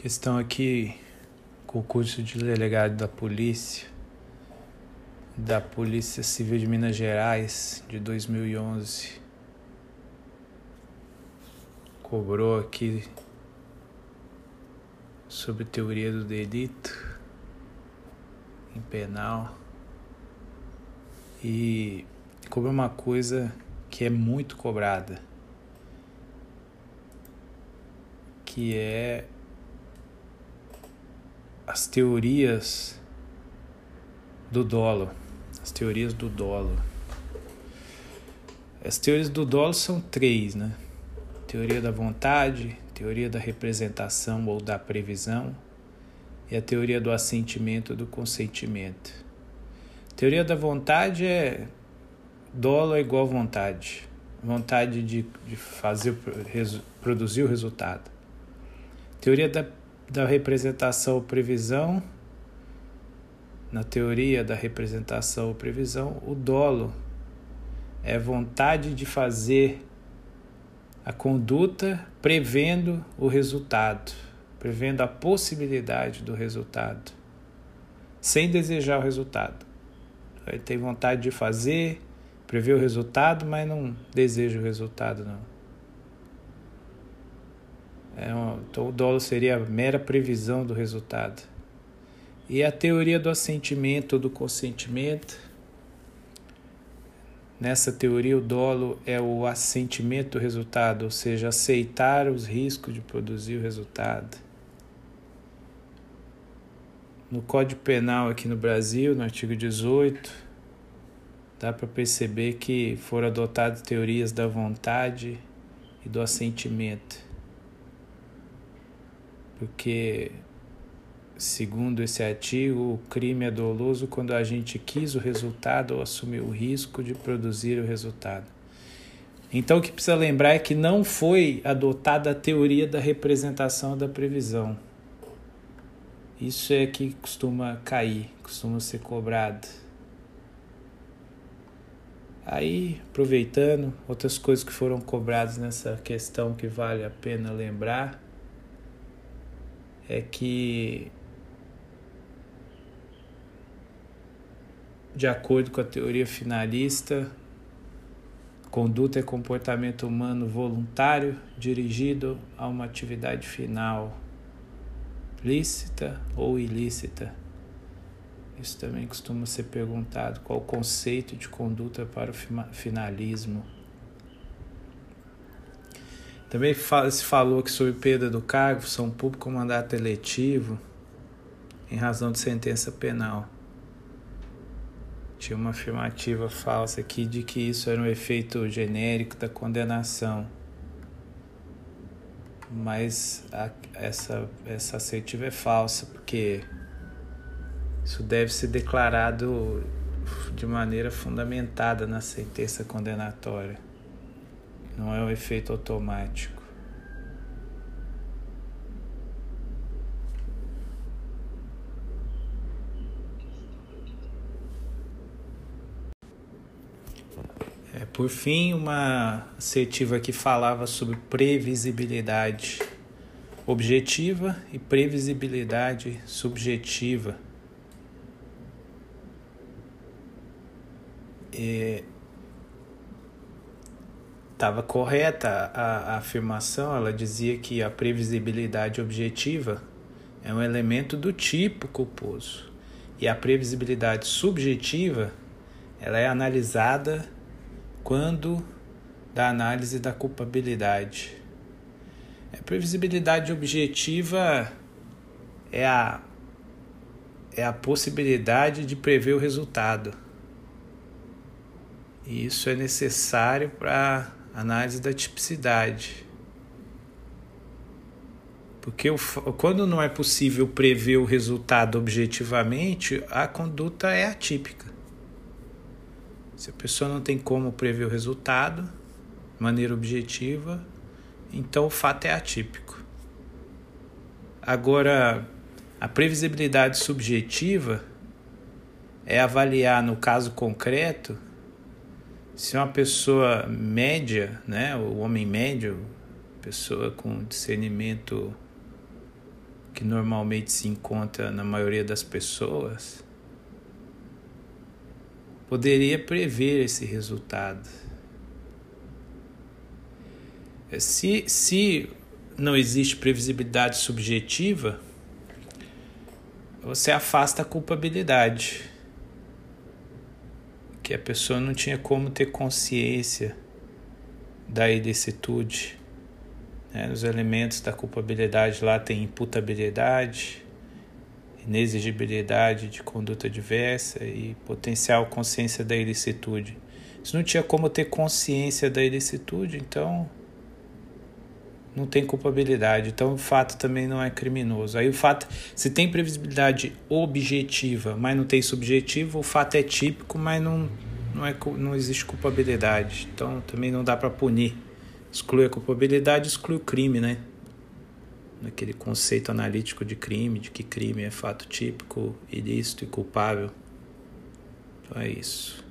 Questão aqui, concurso de delegado da polícia, da Polícia Civil de Minas Gerais, de 2011. Cobrou aqui sobre teoria do delito em penal e cobrou uma coisa que é muito cobrada, que é as teorias do dolo, as teorias do dolo. As teorias do dolo são três, né? Teoria da vontade, teoria da representação ou da previsão e a teoria do assentimento do consentimento. Teoria da vontade é dolo é igual vontade, vontade de, de fazer produzir o resultado. Teoria da da representação ou previsão, na teoria da representação ou previsão, o dolo é vontade de fazer a conduta prevendo o resultado, prevendo a possibilidade do resultado, sem desejar o resultado. Ele tem vontade de fazer, prever o resultado, mas não deseja o resultado, não. É um, então, o dolo seria a mera previsão do resultado. E a teoria do assentimento ou do consentimento. Nessa teoria, o dolo é o assentimento do resultado, ou seja, aceitar os riscos de produzir o resultado. No Código Penal aqui no Brasil, no artigo 18, dá para perceber que foram adotadas teorias da vontade e do assentimento porque, segundo esse artigo, o crime é doloso quando a gente quis o resultado ou assumiu o risco de produzir o resultado. Então, o que precisa lembrar é que não foi adotada a teoria da representação da previsão. Isso é que costuma cair, costuma ser cobrado. Aí, aproveitando, outras coisas que foram cobradas nessa questão que vale a pena lembrar é que, de acordo com a teoria finalista, conduta é comportamento humano voluntário dirigido a uma atividade final, lícita ou ilícita. Isso também costuma ser perguntado. Qual o conceito de conduta para o finalismo? Também se falou que sob perda do cargo, função pública ou mandato eletivo, em razão de sentença penal. Tinha uma afirmativa falsa aqui de que isso era um efeito genérico da condenação. Mas a, essa, essa assertiva é falsa, porque isso deve ser declarado de maneira fundamentada na sentença condenatória não é um efeito automático. É, por fim, uma assertiva que falava sobre previsibilidade objetiva e previsibilidade subjetiva. É, estava correta a, a, afirmação, ela dizia que a previsibilidade objetiva é um elemento do tipo culposo e a previsibilidade subjetiva ela é analisada quando da análise da culpabilidade. A previsibilidade objetiva é a é a possibilidade de prever o resultado. E isso é necessário para análise da tipicidade. Porque quando não é possível prever o resultado objetivamente, a conduta é atípica. Se a pessoa não tem como prever o resultado de maneira objetiva, então o fato é atípico. Agora, a previsibilidade subjetiva é avaliar no caso concreto se uma pessoa média, né, o homem médio, pessoa com discernimento que normalmente se encontra na maioria das pessoas, poderia prever esse resultado. Se, se não existe previsibilidade subjetiva, você afasta a culpabilidade. Que a pessoa não tinha como ter consciência da ilicitude. Né? Os elementos da culpabilidade lá tem imputabilidade, inexigibilidade de conduta diversa e potencial consciência da ilicitude. Se não tinha como ter consciência da ilicitude, então não tem culpabilidade. Então o fato também não é criminoso. Aí o fato, se tem previsibilidade objetiva, mas não tem subjetivo, o fato é típico, mas não, não, é, não existe culpabilidade. Então também não dá para punir. Exclui a culpabilidade, exclui o crime, né? Naquele conceito analítico de crime, de que crime é fato típico, ilícito e culpável. Então é isso.